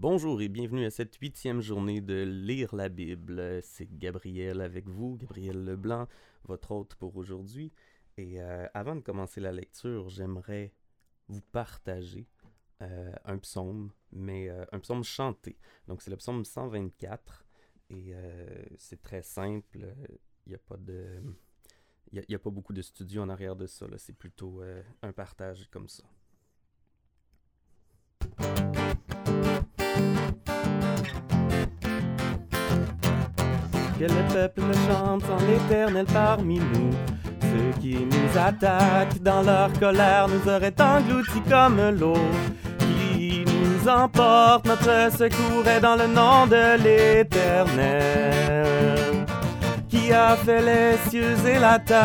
Bonjour et bienvenue à cette huitième journée de Lire la Bible. C'est Gabriel avec vous, Gabriel Leblanc, votre hôte pour aujourd'hui. Et euh, avant de commencer la lecture, j'aimerais vous partager euh, un psaume, mais euh, un psaume chanté. Donc c'est le psaume 124 et c'est très simple. Il n'y a pas de... Il pas beaucoup de studios en arrière de ça. C'est plutôt un partage comme ça. Que le peuple chante en l'éternel parmi nous. Ceux qui nous attaquent dans leur colère nous auraient engloutis comme l'eau. Qui nous emporte, notre secours est dans le nom de l'éternel. Qui a fait les cieux et la terre.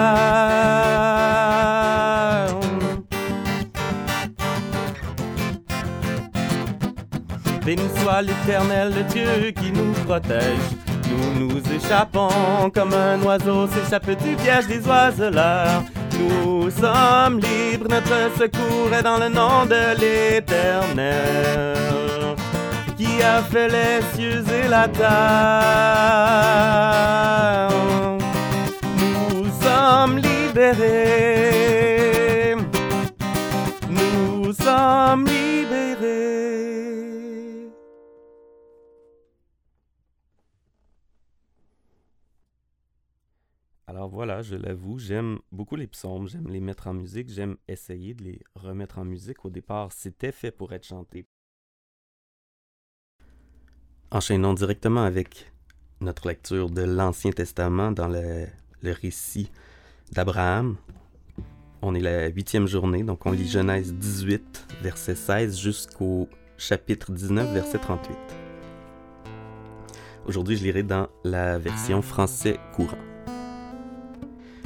Béni soit l'éternel, le Dieu qui nous protège nous nous échappons comme un oiseau s'échappe du piège des oiseleurs. Nous sommes libres, notre secours est dans le nom de l'Éternel, qui a fait les cieux et la terre. Nous sommes libérés. Nous sommes libérés. Alors voilà, je l'avoue, j'aime beaucoup les psaumes, j'aime les mettre en musique, j'aime essayer de les remettre en musique. Au départ, c'était fait pour être chanté. Enchaînons directement avec notre lecture de l'Ancien Testament dans le, récit d'Abraham. On est la huitième journée, donc on lit Genèse 18, verset 16 jusqu'au chapitre 19, verset 38. Aujourd'hui, je lirai dans la version français courant.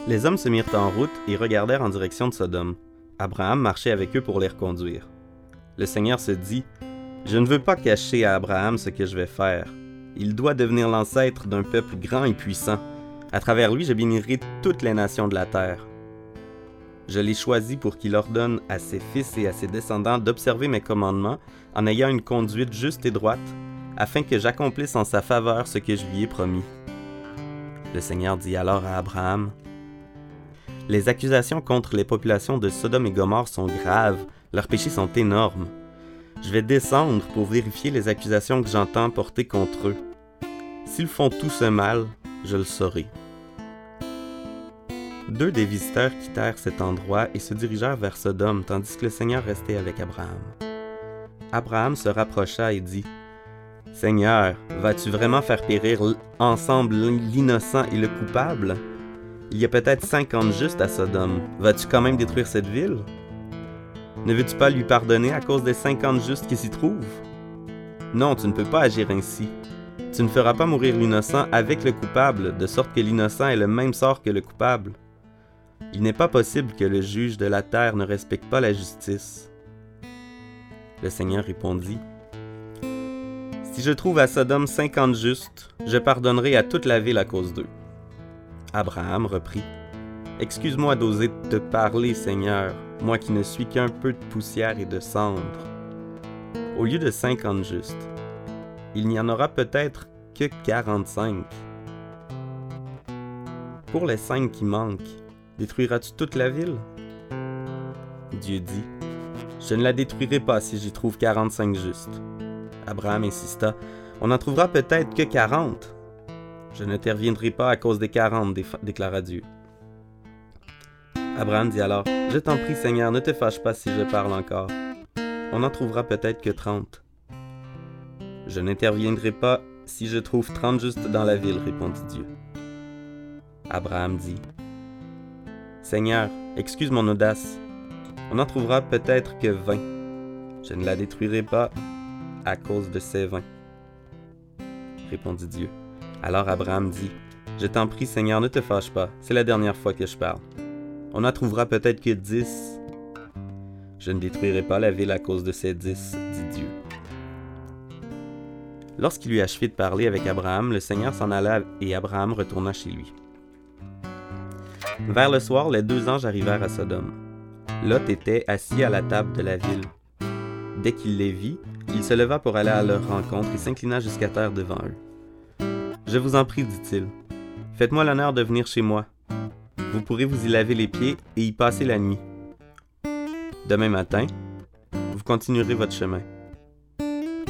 Les hommes se mirent en route et regardèrent en direction de Sodome. Abraham marchait avec eux pour les reconduire. Le Seigneur se dit Je ne veux pas cacher à Abraham ce que je vais faire. Il doit devenir l'ancêtre d'un peuple grand et puissant. À travers lui, je bénirai toutes les nations de la terre. Je l'ai choisi pour qu'il ordonne à ses fils et à ses descendants d'observer mes commandements en ayant une conduite juste et droite, afin que j'accomplisse en sa faveur ce que je lui ai promis. Le Seigneur dit alors à Abraham, les accusations contre les populations de Sodome et Gomorre sont graves, leurs péchés sont énormes. Je vais descendre pour vérifier les accusations que j'entends porter contre eux. S'ils font tout ce mal, je le saurai. Deux des visiteurs quittèrent cet endroit et se dirigèrent vers Sodome, tandis que le Seigneur restait avec Abraham. Abraham se rapprocha et dit Seigneur, vas-tu vraiment faire périr ensemble l'innocent et le coupable? Il y a peut-être 50 justes à Sodome. Vas-tu quand même détruire cette ville? Ne veux-tu pas lui pardonner à cause des 50 justes qui s'y trouvent? Non, tu ne peux pas agir ainsi. Tu ne feras pas mourir l'innocent avec le coupable, de sorte que l'innocent ait le même sort que le coupable. Il n'est pas possible que le juge de la terre ne respecte pas la justice. Le Seigneur répondit, Si je trouve à Sodome 50 justes, je pardonnerai à toute la ville à cause d'eux. Abraham reprit Excuse-moi d'oser te parler, Seigneur, moi qui ne suis qu'un peu de poussière et de cendre. Au lieu de cinquante justes, il n'y en aura peut-être que quarante-cinq. Pour les cinq qui manquent, détruiras-tu toute la ville? Dieu dit Je ne la détruirai pas si j'y trouve quarante-cinq justes. Abraham insista On n'en trouvera peut-être que quarante. Je n'interviendrai pas à cause des quarante, déclara Dieu. Abraham dit alors, Je t'en prie Seigneur, ne te fâche pas si je parle encore. On n'en trouvera peut-être que trente. Je n'interviendrai pas si je trouve trente justes dans la ville, répondit Dieu. Abraham dit, Seigneur, excuse mon audace. On n'en trouvera peut-être que vingt. Je ne la détruirai pas à cause de ces vingt, répondit Dieu. Alors Abraham dit, Je t'en prie Seigneur, ne te fâche pas, c'est la dernière fois que je parle. On n'en trouvera peut-être que dix. Je ne détruirai pas la ville à cause de ces dix, dit Dieu. Lorsqu'il eut achevé de parler avec Abraham, le Seigneur s'en alla et Abraham retourna chez lui. Vers le soir, les deux anges arrivèrent à Sodome. Lot était assis à la table de la ville. Dès qu'il les vit, il se leva pour aller à leur rencontre et s'inclina jusqu'à terre devant eux. Je vous en prie, dit-il, faites-moi l'honneur de venir chez moi. Vous pourrez vous y laver les pieds et y passer la nuit. Demain matin, vous continuerez votre chemin.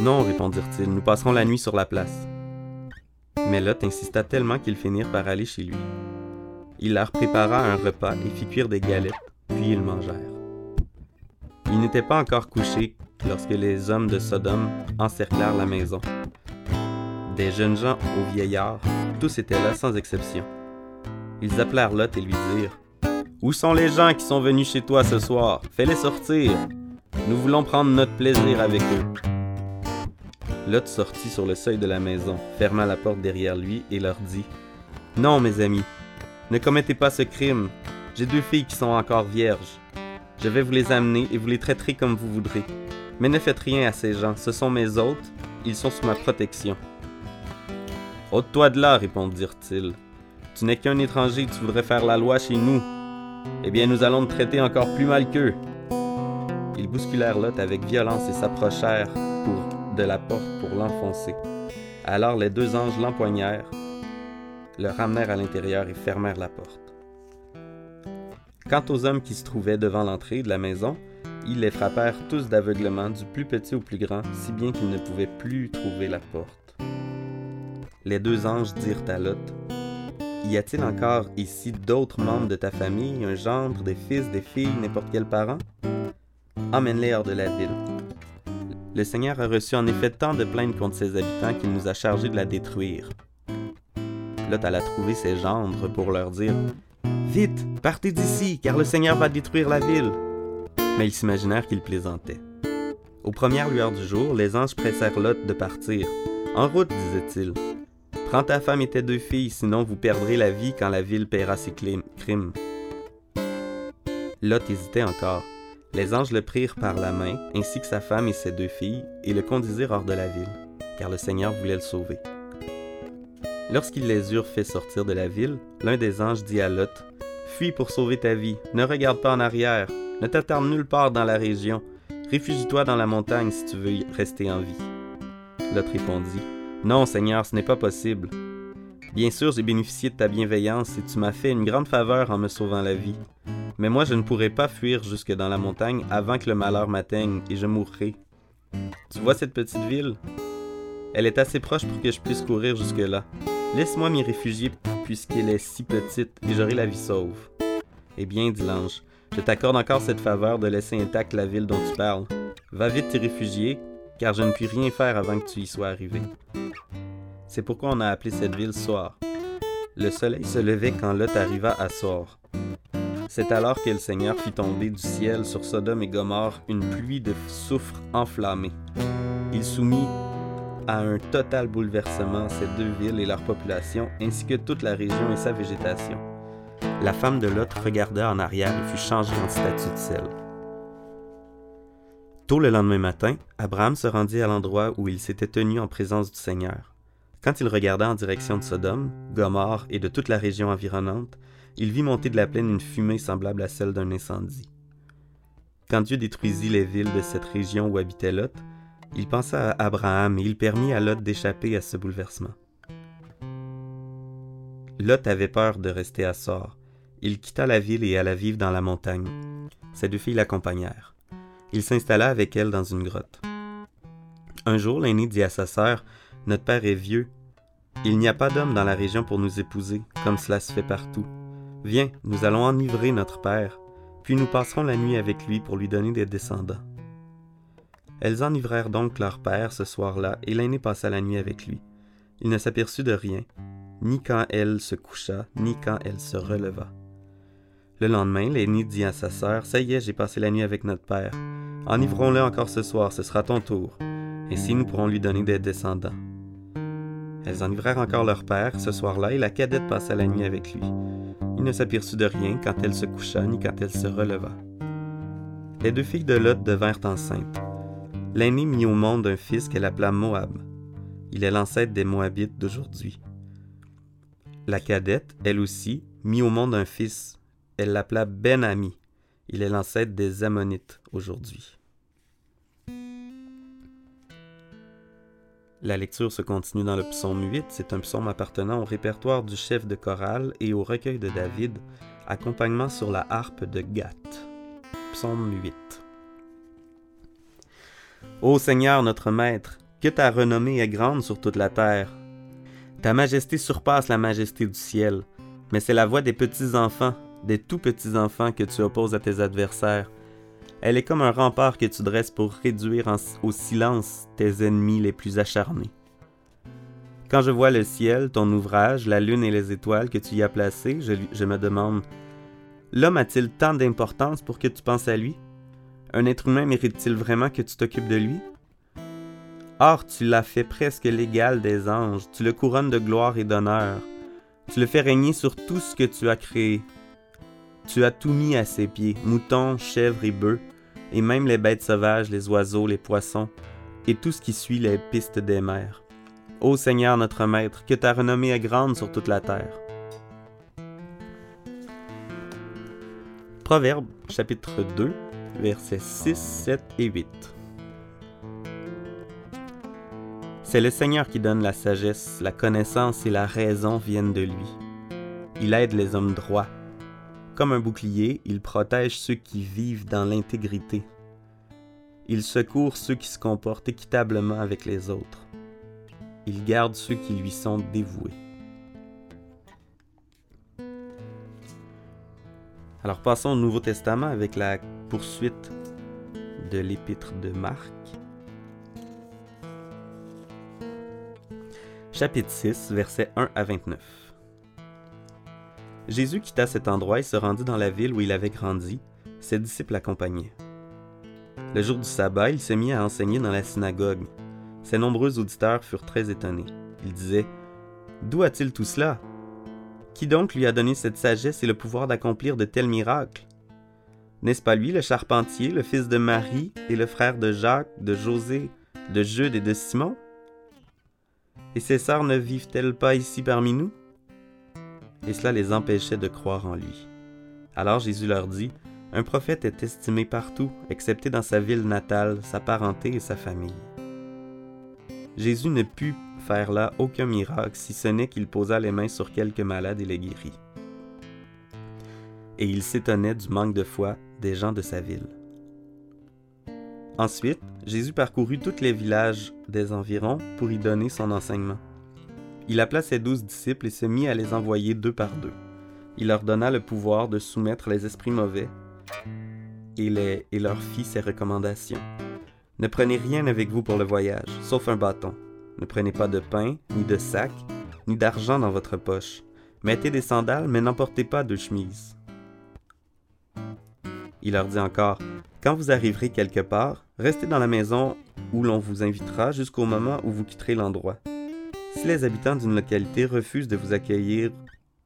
Non, répondirent-ils, nous passerons la nuit sur la place. Mais Lot insista tellement qu'ils finirent par aller chez lui. Il leur prépara un repas et fit cuire des galettes, puis ils mangèrent. Il n'était pas encore couché lorsque les hommes de Sodome encerclèrent la maison. Des jeunes gens aux vieillards, tous étaient là sans exception. Ils appelèrent Lot et lui dirent Où sont les gens qui sont venus chez toi ce soir? Fais-les sortir. Nous voulons prendre notre plaisir avec eux. Lot sortit sur le seuil de la maison, ferma la porte derrière lui et leur dit Non, mes amis, ne commettez pas ce crime. J'ai deux filles qui sont encore vierges. Je vais vous les amener et vous les traiterez comme vous voudrez. Mais ne faites rien à ces gens, ce sont mes hôtes, ils sont sous ma protection. Ôte-toi de là, répondirent-ils. Tu n'es qu'un étranger, tu voudrais faire la loi chez nous. Eh bien, nous allons te traiter encore plus mal qu'eux. Ils bousculèrent Lot avec violence et s'approchèrent de la porte pour l'enfoncer. Alors les deux anges l'empoignèrent, le ramenèrent à l'intérieur et fermèrent la porte. Quant aux hommes qui se trouvaient devant l'entrée de la maison, ils les frappèrent tous d'aveuglement, du plus petit au plus grand, si bien qu'ils ne pouvaient plus trouver la porte. Les deux anges dirent à Lot Y a-t-il encore ici d'autres membres de ta famille, un gendre, des fils, des filles, n'importe quel parent? Emmène-les hors de la ville. Le Seigneur a reçu en effet tant de plaintes contre ses habitants qu'il nous a chargés de la détruire. Lot alla trouver ses gendres pour leur dire Vite, partez d'ici, car le Seigneur va détruire la ville. Mais ils s'imaginèrent qu'il plaisantait. Aux premières lueurs du jour, les anges pressèrent Lot de partir. En route, disait-il. Prends ta femme et tes deux filles, sinon vous perdrez la vie quand la ville paiera ses crimes. Lot hésitait encore. Les anges le prirent par la main, ainsi que sa femme et ses deux filles, et le conduisirent hors de la ville, car le Seigneur voulait le sauver. Lorsqu'ils les eurent fait sortir de la ville, l'un des anges dit à Lot Fuis pour sauver ta vie, ne regarde pas en arrière, ne t'attarde nulle part dans la région, réfugie-toi dans la montagne si tu veux rester en vie. Lot répondit Non, Seigneur, ce n'est pas possible. Bien sûr, j'ai bénéficié de ta bienveillance et tu m'as fait une grande faveur en me sauvant la vie. Mais moi, je ne pourrai pas fuir jusque dans la montagne avant que le malheur m'atteigne et je mourrai. Tu vois cette petite ville? Elle est assez proche pour que je puisse courir jusque-là. Laisse-moi m'y réfugier puisqu'elle est si petite et j'aurai la vie sauve. Eh bien, dit l'ange, je t'accorde encore cette faveur de laisser intacte la ville dont tu parles. Va vite t'y réfugier, car je ne puis rien faire avant que tu y sois arrivé. C'est pourquoi on a appelé cette ville Soir. Le soleil se levait quand Lot arriva à Soir. C'est alors que le Seigneur fit tomber du ciel sur Sodome et Gomorre une pluie de soufre enflammé. Il soumit à un total bouleversement ces deux villes et leur population, ainsi que toute la région et sa végétation. La femme de Lot regarda en arrière et fut changée en statue de sel. Tôt le lendemain matin, Abraham se rendit à l'endroit où il s'était tenu en présence du Seigneur. Quand il regarda en direction de Sodome, Gomorre et de toute la région environnante, il vit monter de la plaine une fumée semblable à celle d'un incendie. Quand Dieu détruisit les villes de cette région où habitait Lot, il pensa à Abraham et il permit à Lot d'échapper à ce bouleversement. Lot avait peur de rester à Sor. Il quitta la ville et alla vivre dans la montagne. Ses deux filles l'accompagnèrent. Il s'installa avec elles dans une grotte. Un jour, l'aîné dit à sa sœur Notre père est vieux. Il n'y a pas d'homme dans la région pour nous épouser, comme cela se fait partout. Viens, nous allons enivrer notre père, puis nous passerons la nuit avec lui pour lui donner des descendants. Elles enivrèrent donc leur père ce soir-là, et l'aîné passa la nuit avec lui. Il ne s'aperçut de rien, ni quand elle se coucha, ni quand elle se releva. Le lendemain, l'aîné dit à sa sœur Ça y est, j'ai passé la nuit avec notre père. Enivrons-le encore ce soir, ce sera ton tour. Ainsi nous pourrons lui donner des descendants. Elles enivrèrent encore leur père ce soir-là, et la cadette passa la nuit avec lui. Il ne s'aperçut de rien quand elle se coucha, ni quand elle se releva. Les deux filles de Lot devinrent enceintes. L'aînée mit au monde un fils qu'elle appela Moab. Il est l'ancêtre des Moabites d'aujourd'hui. La cadette, elle aussi, mit au monde un fils. Elle l'appela Ben-Ami. Il est l'ancêtre des Ammonites aujourd'hui. La lecture se continue dans le psaume 8. C'est un psaume appartenant au répertoire du chef de chorale et au recueil de David, accompagnement sur la harpe de Gath. Psaume 8. Ô Seigneur notre Maître, que ta renommée est grande sur toute la terre. Ta majesté surpasse la majesté du ciel, mais c'est la voix des petits-enfants, des tout petits-enfants que tu opposes à tes adversaires. Elle est comme un rempart que tu dresses pour réduire au silence tes ennemis les plus acharnés. Quand je vois le ciel, ton ouvrage, la lune et les étoiles que tu y as placées, je, je me demande L'homme a-t-il tant d'importance pour que tu penses à lui? Un être humain mérite-t-il vraiment que tu t'occupes de lui? Or, tu l'as fait presque l'égal des anges, tu le couronnes de gloire et d'honneur, tu le fais régner sur tout ce que tu as créé, tu as tout mis à ses pieds, moutons, chèvres et bœufs, et même les bêtes sauvages, les oiseaux, les poissons, et tout ce qui suit les pistes des mers. Ô Seigneur notre Maître, que ta renommée est grande sur toute la terre. Proverbe chapitre 2, versets 6, 7 et 8. C'est le Seigneur qui donne la sagesse, la connaissance et la raison viennent de lui. Il aide les hommes droits comme un bouclier, il protège ceux qui vivent dans l'intégrité. Il secourt ceux qui se comportent équitablement avec les autres. Il garde ceux qui lui sont dévoués. Alors passons au Nouveau Testament avec la poursuite de l'épître de Marc. Chapitre 6, versets 1 à 29. Jésus quitta cet endroit et se rendit dans la ville où il avait grandi. Ses disciples l'accompagnaient. Le jour du sabbat, il se mit à enseigner dans la synagogue. Ses nombreux auditeurs furent très étonnés. Ils disaient D'où a-t-il tout cela? Qui donc lui a donné cette sagesse et le pouvoir d'accomplir de tels miracles? N'est-ce pas lui le charpentier, le fils de Marie et le frère de Jacques, de José, de Jude et de Simon? Et ses sœurs ne vivent-elles pas ici parmi nous? Et cela les empêchait de croire en lui. Alors Jésus leur dit, Un prophète est estimé partout, excepté dans sa ville natale, sa parenté et sa famille. Jésus ne put faire là aucun miracle, si ce n'est qu'il posa les mains sur quelques malades et les guérit. Et il s'étonnait du manque de foi des gens de sa ville. Ensuite, Jésus parcourut tous les villages des environs pour y donner son enseignement. Il appela ses douze disciples et se mit à les envoyer deux par deux. Il leur donna le pouvoir de soumettre les esprits mauvais et, leur fit ses recommandations. Ne prenez rien avec vous pour le voyage, sauf un bâton. Ne prenez pas de pain, ni de sac, ni d'argent dans votre poche. Mettez des sandales, mais n'emportez pas de chemise. Il leur dit encore, Quand vous arriverez quelque part, restez dans la maison où l'on vous invitera jusqu'au moment où vous quitterez l'endroit. Si les habitants d'une localité refusent de vous accueillir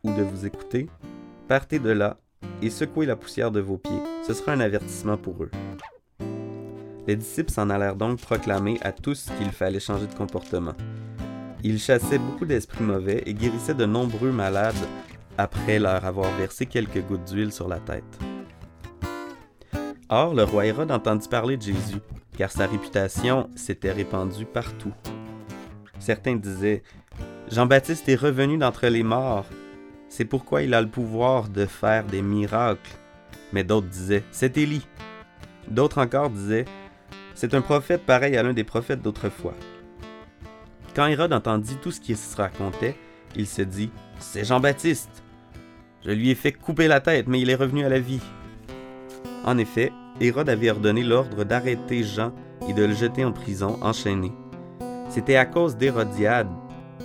ou de vous écouter, partez de là et secouez la poussière de vos pieds. Ce sera un avertissement pour eux. Les disciples s'en allèrent donc proclamer à tous qu'il fallait changer de comportement. Ils chassaient beaucoup d'esprits mauvais et guérissaient de nombreux malades après leur avoir versé quelques gouttes d'huile sur la tête. Or, le roi Hérode entendit parler de Jésus, car sa réputation s'était répandue partout. Certains disaient Jean-Baptiste est revenu d'entre les morts. C'est pourquoi il a le pouvoir de faire des miracles. Mais d'autres disaient C'est Élie. D'autres encore disaient C'est un prophète pareil à l'un des prophètes d'autrefois. Quand Hérode entendit tout ce qui se racontait, il se dit C'est Jean-Baptiste. Je lui ai fait couper la tête, mais il est revenu à la vie. En effet, Hérode avait ordonné l'ordre d'arrêter Jean et de le jeter en prison, enchaîné. C'était à cause d'Hérodiade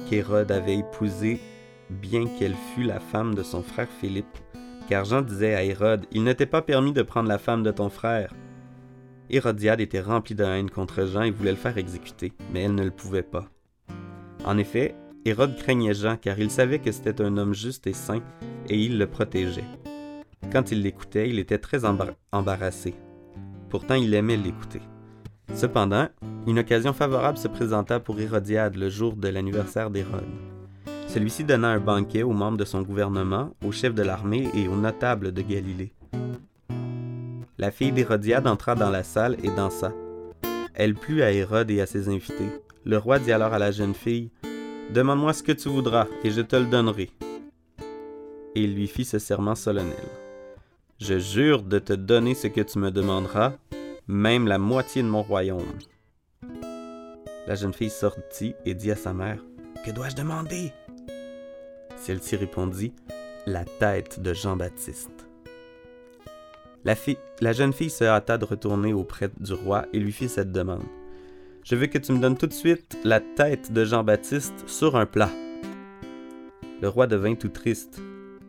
qu'Hérode avait épousé, bien qu'elle fût la femme de son frère Philippe, car Jean disait à Hérode, Il ne t'est pas permis de prendre la femme de ton frère. Hérodiade était remplie de haine contre Jean et voulait le faire exécuter, mais elle ne le pouvait pas. En effet, Hérode craignait Jean car il savait que c'était un homme juste et saint, et il le protégeait. Quand il l'écoutait, il était très embarrassé. Pourtant, il aimait l'écouter. Cependant, une occasion favorable se présenta pour Hérodiade le jour de l'anniversaire d'Hérode. Celui-ci donna un banquet aux membres de son gouvernement, aux chefs de l'armée et aux notables de Galilée. La fille d'Hérodiade entra dans la salle et dansa. Elle plut à Hérode et à ses invités. Le roi dit alors à la jeune fille, Demande-moi ce que tu voudras, et je te le donnerai. Et il lui fit ce serment solennel. Je jure de te donner ce que tu me demanderas, même la moitié de mon royaume. La jeune fille sortit et dit à sa mère, Que dois-je demander Celle-ci répondit, La tête de Jean-Baptiste. La, la jeune fille se hâta de retourner auprès du roi et lui fit cette demande. Je veux que tu me donnes tout de suite la tête de Jean-Baptiste sur un plat. Le roi devint tout triste,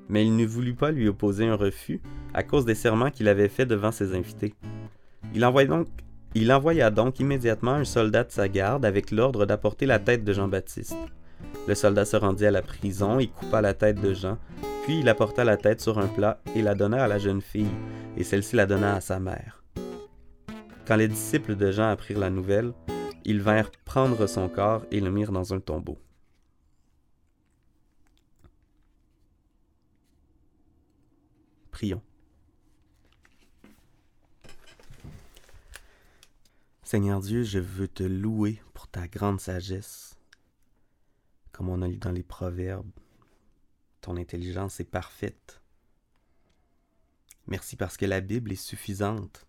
mais il ne voulut pas lui opposer un refus à cause des serments qu'il avait faits devant ses invités. Il envoya, donc, immédiatement un soldat de sa garde avec l'ordre d'apporter la tête de Jean-Baptiste. Le soldat se rendit à la prison et coupa la tête de Jean, puis il apporta la tête sur un plat et la donna à la jeune fille, et celle-ci la donna à sa mère. Quand les disciples de Jean apprirent la nouvelle, ils vinrent prendre son corps et le mirent dans un tombeau. Prions. Seigneur Dieu, je veux te louer pour ta grande sagesse. Comme on a lu dans les Proverbes, ton intelligence est parfaite. Merci parce que la Bible est suffisante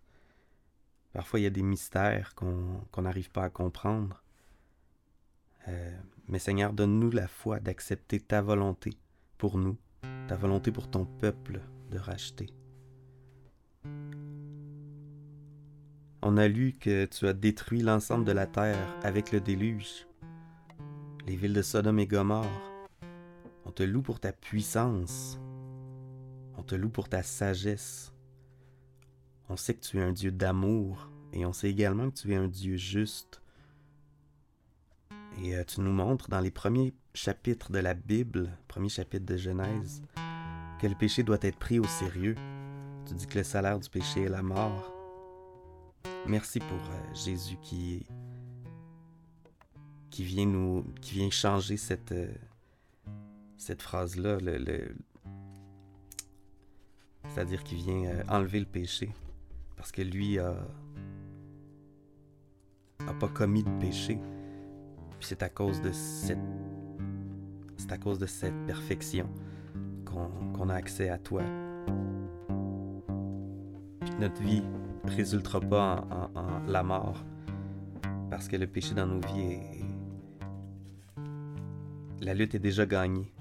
Parfois, il y a des mystères qu'on n'arrive pas à comprendre. Euh, mais Seigneur, donne-nous la foi d'accepter ta volonté pour nous, ta volonté pour ton peuple de racheter. On a lu que tu as détruit l'ensemble de la terre avec le déluge, les villes de Sodome et Gomorre. On te loue pour ta puissance. On te loue pour ta sagesse. On sait que tu es un Dieu d'amour et on sait également que tu es un Dieu juste. Et euh, tu nous montres dans les premiers chapitres de la Bible, premier chapitre de Genèse, que le péché doit être pris au sérieux. Tu dis que le salaire du péché est la mort. Merci pour euh, Jésus qui vient nous qui vient changer cette euh, cette phrase là le, c'est-à-dire qui vient enlever le péché parce que lui n'a pas commis de péché. Puis c'est à cause de cette c'est à cause de cette perfection qu'on a accès à toi. Puis notre vie résultera pas en, la mort parce que le péché dans nos vies est la lutte est déjà gagnée.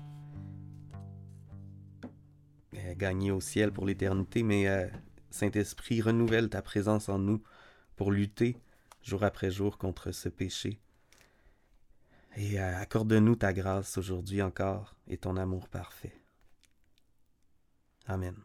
Elle gagnée au ciel pour l'éternité, mais euh, Saint-Esprit, renouvelle ta présence en nous pour lutter jour après jour contre ce péché. Et euh, accorde-nous ta grâce aujourd'hui encore et ton amour parfait. Amen.